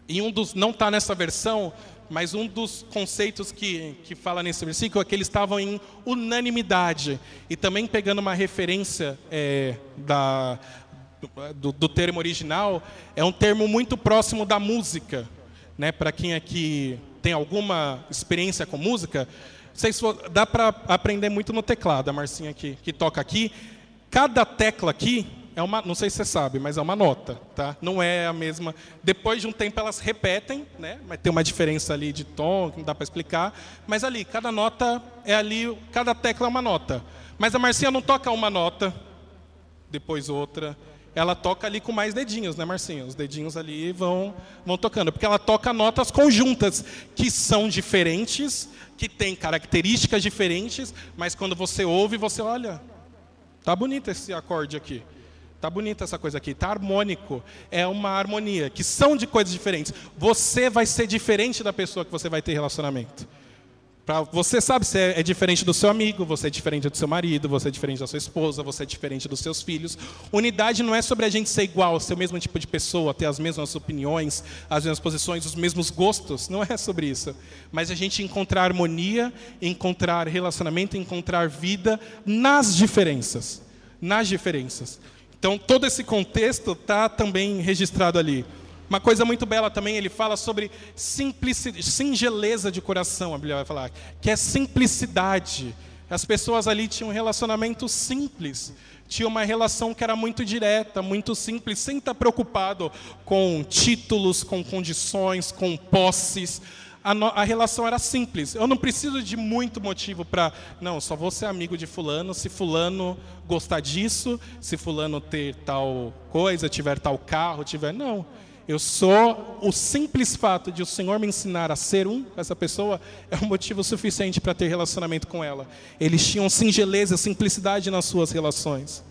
E um dos, não está nessa versão, mas um dos conceitos que, que fala nesse versículo é que eles estavam em unanimidade. E também pegando uma referência é, da, do, do, termo original, é um termo muito próximo da música. Né? Para quem aqui tem alguma experiência com música, se dá para aprender muito no teclado, a Marcinha que, que toca aqui. Cada tecla aqui é uma, não sei se você sabe, mas é uma nota, tá? Não é a mesma. Depois de um tempo elas repetem, né? Mas tem uma diferença ali de tom, que não dá para explicar. Mas ali, cada nota é ali, cada tecla é uma nota. Mas a Marcinha não toca uma nota, depois outra. Ela toca ali com mais dedinhos, né, Marcinha? Os dedinhos ali vão, vão tocando, porque ela toca notas conjuntas, que são diferentes, que têm características diferentes, mas quando você ouve, você olha, tá bonito esse acorde aqui. Tá bonita essa coisa aqui, tá harmônico. É uma harmonia, que são de coisas diferentes. Você vai ser diferente da pessoa que você vai ter relacionamento. Pra, você sabe se é, é diferente do seu amigo, você é diferente do seu marido, você é diferente da sua esposa, você é diferente dos seus filhos. Unidade não é sobre a gente ser igual, ser o mesmo tipo de pessoa, ter as mesmas opiniões, as mesmas posições, os mesmos gostos. Não é sobre isso. Mas a gente encontrar harmonia, encontrar relacionamento, encontrar vida nas diferenças. Nas diferenças. Então, todo esse contexto está também registrado ali. Uma coisa muito bela também, ele fala sobre singeleza de coração, a Bíblia vai falar, que é simplicidade. As pessoas ali tinham um relacionamento simples, tinham uma relação que era muito direta, muito simples, sem estar preocupado com títulos, com condições, com posses a, no, a, relação era simples. Eu não preciso de muito motivo para. Não, só vou ser amigo de Fulano se Fulano gostar disso, se Fulano ter tal coisa, tiver tal carro, tiver. Não. Eu sou o simples fato de o Senhor me ensinar a ser um com essa pessoa é um motivo suficiente para ter relacionamento com ela. Eles tinham singeleza, simplicidade nas suas relações.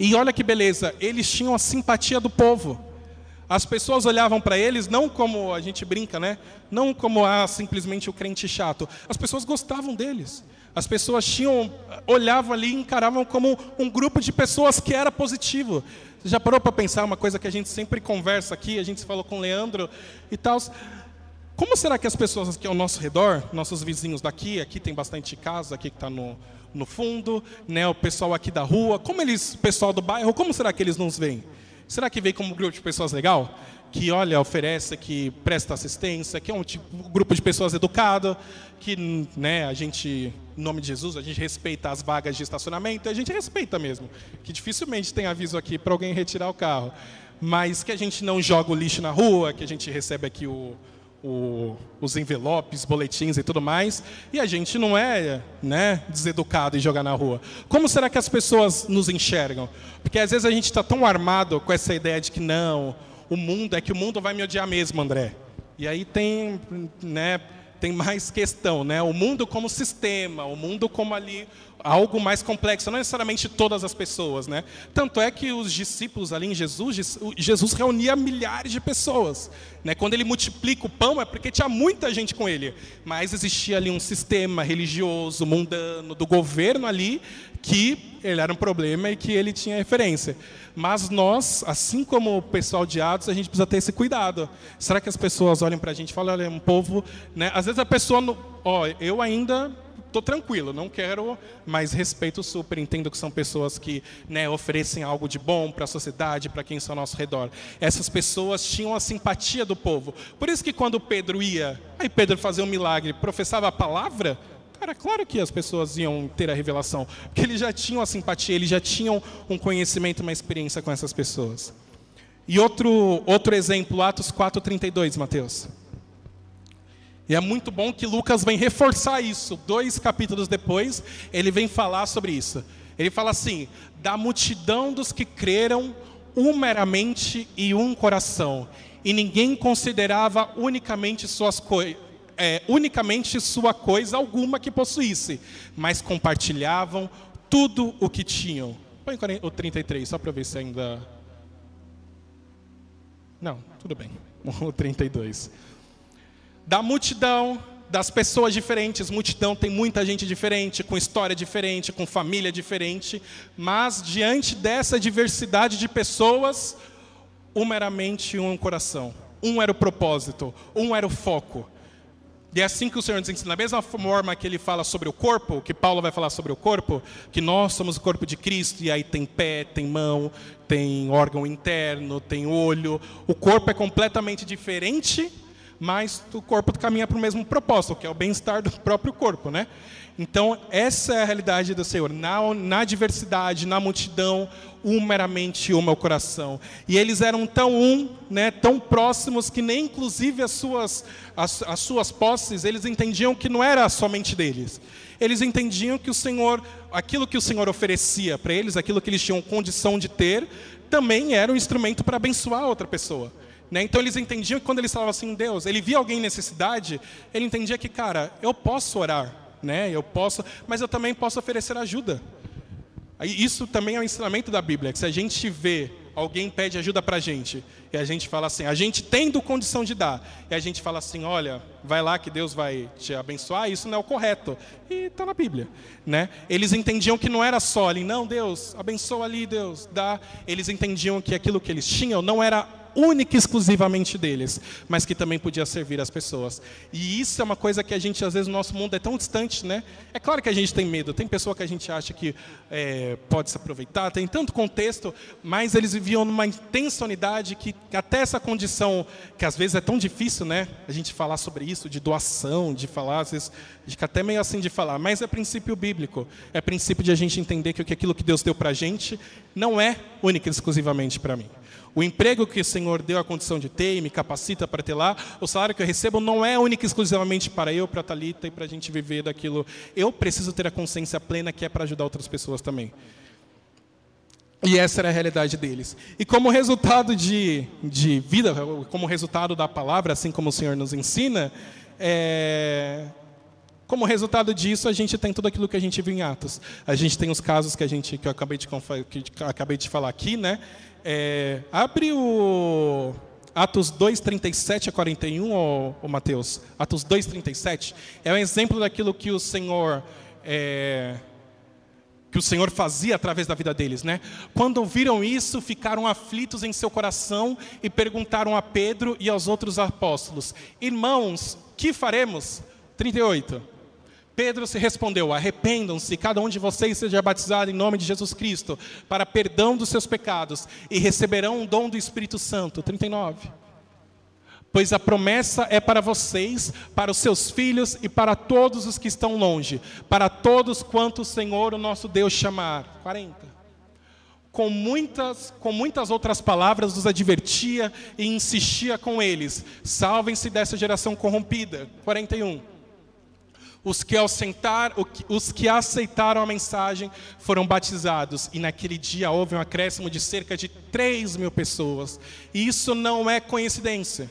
E olha que beleza, eles tinham a simpatia do povo. As pessoas olhavam para eles não como a gente brinca, né? Não como ah, simplesmente o crente chato. As pessoas gostavam deles. As pessoas tinham, olhavam ali e encaravam como um grupo de pessoas que era positivo. Você já parou para pensar uma coisa que a gente sempre conversa aqui, a gente falou com o Leandro e tal. Como será que as pessoas aqui ao nosso redor, nossos vizinhos daqui, aqui tem bastante casa, aqui que está no, no fundo, né, o pessoal aqui da rua, como eles, o pessoal do bairro, como será que eles nos veem? Será que vem como grupo de pessoas legal? Que olha, oferece, que presta assistência, que é um, tipo, grupo de pessoas educado, que né, a gente, em nome de Jesus, a gente respeita as vagas de estacionamento, a gente respeita mesmo. Que dificilmente tem aviso aqui para alguém retirar o carro. Mas que a gente não joga o lixo na rua, que a gente recebe aqui o, o, os envelopes, boletins e tudo mais, e a gente não é né, deseducado e jogar na rua. Como será que as pessoas nos enxergam? Porque às vezes a gente está tão armado com essa ideia de que não, o mundo é que o mundo vai me odiar mesmo, André. E aí tem, né, tem mais questão, né? O mundo como sistema, o mundo como ali algo mais complexo, não necessariamente todas as pessoas, né? Tanto é que os discípulos ali em Jesus, Jesus reunia milhares de pessoas, né? Quando ele multiplica o pão é porque tinha muita gente com ele, mas existia ali um sistema religioso, mundano, do governo ali que ele era um problema e que ele tinha referência. Mas nós, assim como o pessoal de Atos, a gente precisa ter esse cuidado. Será que as pessoas olham para a gente e falam, olha, é um povo, né? Às vezes a pessoa, ó, eu ainda estou tranquilo, não quero, mas respeito super, entendo que são pessoas que né, oferecem algo de bom para a sociedade, para quem está ao nosso redor. Essas pessoas tinham a simpatia do povo. Por isso que quando Pedro ia, aí Pedro fazia um milagre, professava a palavra, cara, claro que as pessoas iam ter a revelação, porque eles já tinham a simpatia, eles já tinham um conhecimento, uma experiência com essas pessoas. E outro, outro exemplo, Atos 4,32, Mateus. E é muito bom que Lucas vem reforçar isso. Dois capítulos depois, ele vem falar sobre isso. Ele fala assim: da multidão dos que creram, um meramente e um coração, e ninguém considerava unicamente suas coisas. É, unicamente sua coisa alguma que possuísse, mas compartilhavam tudo o que tinham. Põe o 33, só para ver se ainda. Não, tudo bem. <laughs> O 32 da multidão, das pessoas diferentes. Multidão tem muita gente diferente, com história diferente, com família diferente, mas diante dessa diversidade de pessoas, uma era a mente e um coração. Um era o propósito, um era o foco. E é assim que o Senhor nos ensina. Da mesma forma que ele fala sobre o corpo, que Paulo vai falar sobre o corpo, que nós somos o corpo de Cristo, e aí tem pé, tem mão, tem órgão interno, tem olho. O corpo é completamente diferente mas o corpo caminha para o mesmo propósito, que é o bem-estar do <laughs> próprio corpo, né? Então, essa é a realidade do Senhor. Na, na diversidade, na multidão, um meramente um é o coração. E eles eram tão um, né, tão próximos, que nem inclusive as suas, as, as suas posses, eles entendiam que não era somente deles. Eles entendiam que o Senhor, aquilo que o Senhor oferecia para eles, aquilo que eles tinham condição de ter, também era um instrumento para abençoar outra pessoa. Né? Então eles entendiam que quando eles falavam assim, Deus, ele via alguém em necessidade, ele entendia que, cara, eu posso orar, né? eu posso, mas eu também posso oferecer ajuda. Isso também é um ensinamento da Bíblia, que se a gente vê alguém pede ajuda para a gente, e a gente fala assim, a gente tendo condição de dar, e a gente fala assim, olha, vai lá que Deus vai te abençoar, isso não é o correto. E está na Bíblia. Né? Eles entendiam que não era só ali, não, Deus, abençoa ali, Deus, dá. Eles entendiam que aquilo que eles tinham não era única e exclusivamente deles, mas que também podia servir as pessoas. E isso é uma coisa que a gente, às vezes, no nosso mundo é tão distante, né? É claro que a gente tem medo, tem pessoa que a gente acha que é, pode se aproveitar, tem tanto contexto, mas eles viviam numa intensa unidade que até essa condição, que às vezes é tão difícil, né? A gente falar sobre isso, de doação, de falar, às vezes, fica até meio assim de falar, mas é princípio bíblico, é princípio de a gente entender que aquilo que Deus deu para a gente não é única e exclusivamente para mim. O emprego que o Senhor deu a condição de ter e me capacita para ter lá, o salário que eu recebo não é único e exclusivamente para eu, para a Thalita e para a gente viver daquilo. Eu preciso ter a consciência plena que é para ajudar outras pessoas também. E essa era a realidade deles. E como resultado de, de vida, como resultado da palavra, assim como o Senhor nos ensina, é, como resultado disso, a gente tem tudo aquilo que a gente viu em Atos. A gente tem os casos que, a gente, que eu acabei de, que acabei de falar aqui. Né? É, abre o Atos 2, 37 a 41, ô, ô Mateus. Atos 2, 37. É um exemplo daquilo que o Senhor... É, que o Senhor fazia através da vida deles, né? Quando ouviram isso, ficaram aflitos em seu coração e perguntaram a Pedro e aos outros apóstolos: Irmãos, que faremos? 38. Pedro se respondeu: Arrependam-se, cada um de vocês seja batizado em nome de Jesus Cristo, para perdão dos seus pecados, e receberão um dom do Espírito Santo. 39 pois a promessa é para vocês, para os seus filhos e para todos os que estão longe, para todos quanto o Senhor, o nosso Deus, chamar. 40. Com muitas, com muitas outras palavras os advertia e insistia com eles: salvem-se dessa geração corrompida. 41. Os que, os que aceitaram a mensagem foram batizados, e naquele dia houve um acréscimo de cerca de 3 mil pessoas. E isso não é coincidência.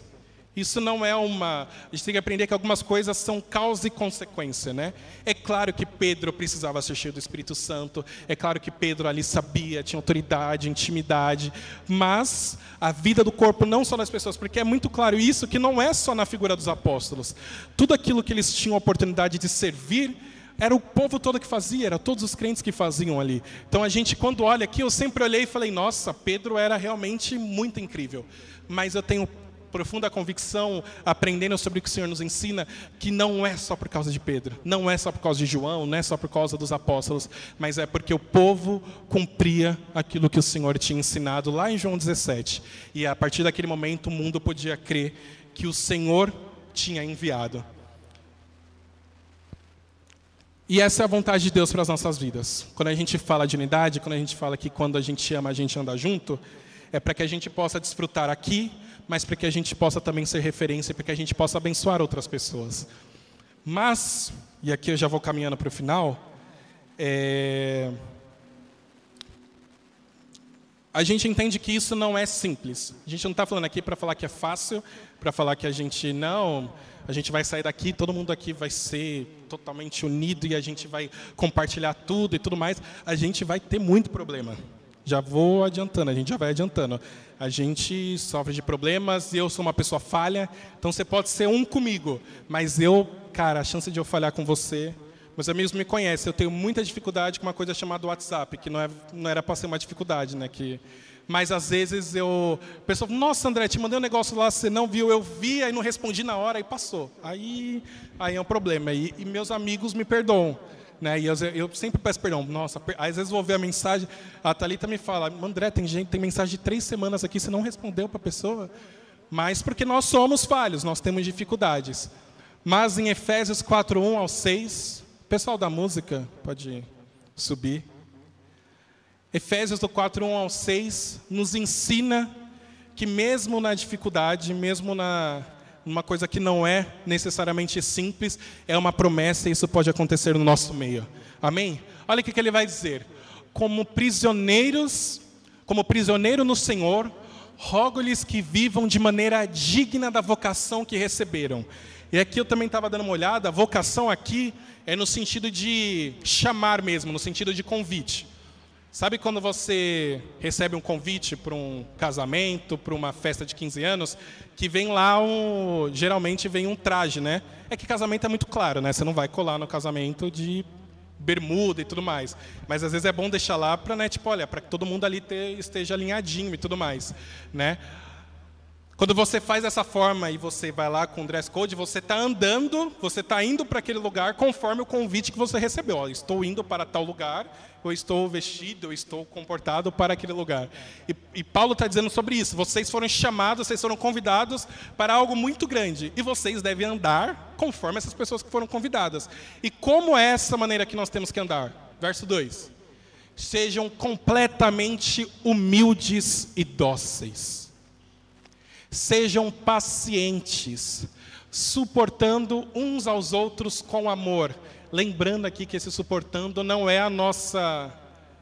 Isso não é uma. A gente tem que aprender que algumas coisas são causa e consequência, né? É claro que Pedro precisava ser cheio do Espírito Santo, é claro que Pedro ali sabia, tinha autoridade, intimidade, mas a vida do corpo não só das pessoas, porque é muito claro isso que não é só na figura dos apóstolos. Tudo aquilo que eles tinham a oportunidade de servir, era o povo todo que fazia, era todos os crentes que faziam ali. Então a gente, quando olha aqui, eu sempre olhei e falei: nossa, Pedro era realmente muito incrível. Mas eu tenho profunda convicção, aprendendo sobre o que o Senhor nos ensina, que não é só por causa de Pedro, não é só por causa de João, não é só por causa dos apóstolos, mas é porque o povo cumpria aquilo que o Senhor tinha ensinado lá em João 17. E a partir daquele momento o mundo podia crer que o Senhor tinha enviado. E essa é a vontade de Deus para as nossas vidas. Quando a gente fala de unidade, quando a gente fala que quando a gente ama, a gente anda junto, é para que a gente possa desfrutar aqui mas para que a gente possa também ser referência, para que a gente possa abençoar outras pessoas. Mas, e aqui eu já vou caminhando para o final, é... a gente entende que isso não é simples. A gente não está falando aqui para falar que é fácil, para falar que a gente não, a gente vai sair daqui, todo mundo aqui vai ser totalmente unido e a gente vai compartilhar tudo e tudo mais. A gente vai ter muito problema. Já vou adiantando, a gente já vai adiantando. A gente sofre de problemas, eu sou uma pessoa falha, então você pode ser um comigo, mas eu, cara, a chance de eu falhar com você, meus amigos me conhecem, eu tenho muita dificuldade com uma coisa chamada WhatsApp, que não, é, não era para ser uma dificuldade, né? Que, mas às vezes eu. A pessoa fala, nossa, André, te mandei um negócio lá, você não viu, eu vi, aí não respondi na hora e passou. Aí, aí é um problema. E, e meus amigos me perdoam. Né? E eu, eu, sempre peço perdão. Nossa, às vezes vou ver a mensagem, a Thalita me fala, André, tem gente, tem mensagem de três semanas aqui, você não respondeu para a pessoa. Mas porque nós somos falhos, nós temos dificuldades. Mas em Efésios 4, 1 ao 6, pessoal da música, pode subir. Efésios do 4, 1 ao 6, nos ensina que mesmo na dificuldade, mesmo na, uma coisa que não é necessariamente simples, é uma promessa e isso pode acontecer no nosso meio. Amém? Olha o que ele vai dizer. Como prisioneiros, como prisioneiro no Senhor, rogo-lhes que vivam de maneira digna da vocação que receberam. E aqui eu também estava dando uma olhada, vocação aqui é no sentido de chamar mesmo, no sentido de convite. Sabe quando você recebe um convite para um casamento, para uma festa de 15 anos, que vem lá um, geralmente vem um traje, né? É que casamento é muito claro, né? Você não vai colar no casamento de bermuda e tudo mais. Mas às vezes é bom deixar lá para, né, tipo, olha, para que todo mundo ali ter, esteja alinhadinho e tudo mais, né? Quando você faz dessa forma e você vai lá com o dress code, você está andando, você está indo para aquele lugar conforme o convite que você recebeu. Ó, estou indo para tal lugar, eu estou vestido, eu estou comportado para aquele lugar. E, e Paulo está dizendo sobre isso. Vocês foram chamados, vocês foram convidados para algo muito grande. E vocês devem andar conforme essas pessoas que foram convidadas. E como é essa maneira que nós temos que andar? Verso 2. Sejam completamente humildes e dóceis Sejam pacientes, suportando uns aos outros com amor. Lembrando aqui que esse suportando não é a nossa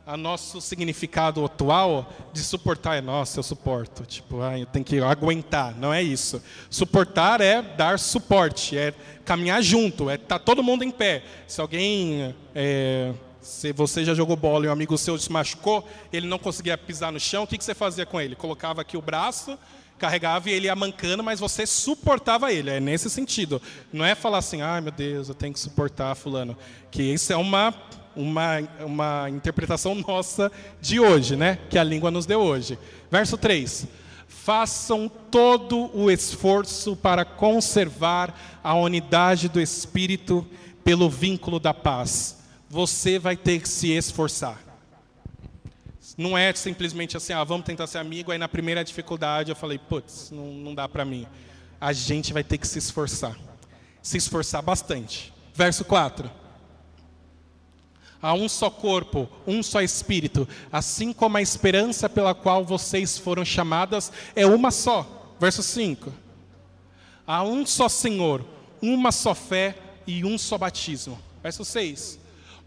a nosso significado atual de suportar é nossa, eu suporto. Tipo, ah, eu tenho que aguentar. Não é isso. Suportar é dar suporte, é caminhar junto, é tá todo mundo em pé. Se alguém. É, se você já jogou bola e um amigo seu se machucou, ele não conseguia pisar no chão, o que, que você fazia com ele? Colocava aqui o braço, carregava e ele ia mancando, mas você suportava ele. É nesse sentido. Não é falar assim, ai meu Deus, eu tenho que suportar fulano. Que isso é uma uma, uma interpretação <laughs> nossa de hoje, né? Que a língua nos deu hoje. Verso 3. Façam todo o esforço para conservar a unidade do Espírito pelo vínculo da paz. Você vai ter que se esforçar. Não é simplesmente assim, ah, vamos tentar ser amigo, aí na primeira dificuldade eu falei, putz, não, não dá para mim. A gente vai ter que se esforçar. Se esforçar bastante. Verso 4. Há um só corpo, um só espírito, assim como a esperança pela qual vocês foram chamadas é uma só. Verso 5. Há um só Senhor, uma só fé e um só batismo. Verso 6.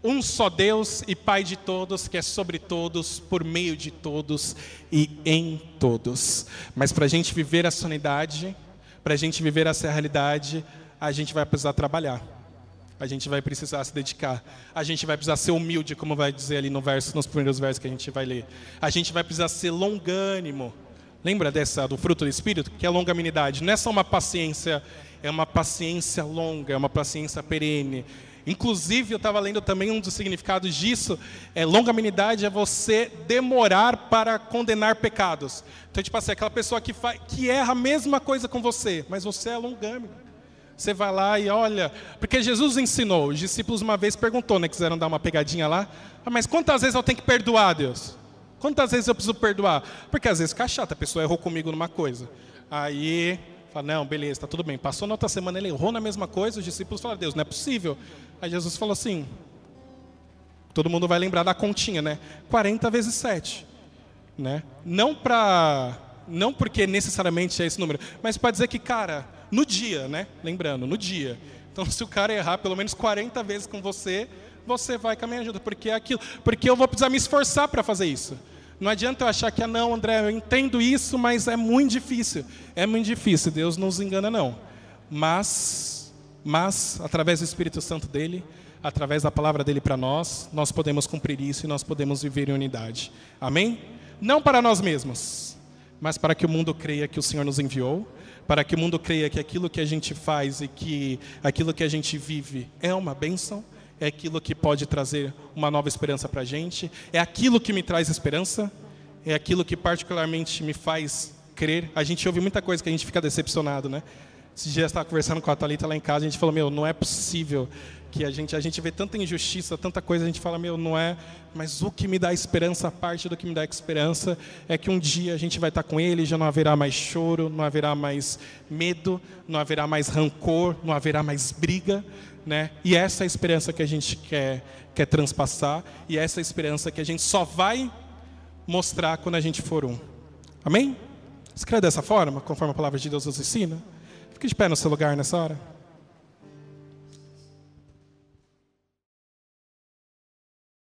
Um só Deus e Pai de todos, que é sobre todos, por meio de todos e em todos. Mas para a gente viver essa unidade, para a gente viver essa realidade, a gente vai precisar trabalhar a gente vai precisar se dedicar. A gente vai precisar ser humilde, como vai dizer ali no verso, nos primeiros versos que a gente vai ler. A gente vai precisar ser longânimo. Lembra dessa do fruto do espírito, que é a longanimidade? Não é só uma paciência, é uma paciência longa, é uma paciência perene. Inclusive, eu estava lendo também um dos significados disso. É, longanimidade é você demorar para condenar pecados. Então, tipo assim, aquela pessoa que, que erra a mesma coisa com você, mas você é longâmino. Você vai lá e olha, porque Jesus ensinou, os discípulos uma vez perguntou, né, quiseram dar uma pegadinha lá, ah, mas quantas vezes eu tenho que perdoar, Deus? Quantas vezes eu preciso perdoar? Porque às vezes fica chato, a pessoa errou comigo numa coisa. Aí, fala, não, beleza, tá tudo bem. Passou na outra semana, ele errou na mesma coisa, os discípulos falaram, Deus, não é possível. Aí Jesus falou assim, todo mundo vai lembrar da continha, né? 40 vezes 7. Né? Não para não porque necessariamente é esse número, mas para dizer que, cara, no dia, né? Lembrando, no dia. Então, se o cara errar pelo menos 40 vezes com você, você vai com a minha ajuda, porque é aquilo, porque eu vou precisar me esforçar para fazer isso. Não adianta eu achar que, ah, não, André, eu entendo isso, mas é muito difícil. É muito difícil, Deus não nos engana, não. Mas, mas, através do Espírito Santo dele, através da palavra dele para nós, nós podemos cumprir isso e nós podemos viver em unidade. Amém? Não para nós mesmos, mas para que o mundo creia que o Senhor nos enviou para que o mundo creia que aquilo que a gente faz e que aquilo que a gente vive é uma bênção, é aquilo que pode trazer uma nova esperança para a gente, é aquilo que me traz esperança, é aquilo que particularmente me faz crer. A gente ouve muita coisa que a gente fica decepcionado, né? Esses dias eu estava conversando com a Thalita lá em casa, a gente falou, meu, não é possível que a gente, a gente vê tanta injustiça, tanta coisa, a gente fala, meu, não é, mas o que me dá esperança, a parte do que me dá esperança, é que um dia a gente vai estar com Ele, já não haverá mais choro, não haverá mais medo, não haverá mais rancor, não haverá mais briga, né? E essa é a esperança que a gente quer, quer transpassar, e essa é a esperança que a gente só vai mostrar quando a gente for um. Amém? Escreve dessa forma, conforme a palavra de Deus nos ensina. Fique de pé no seu lugar nessa hora.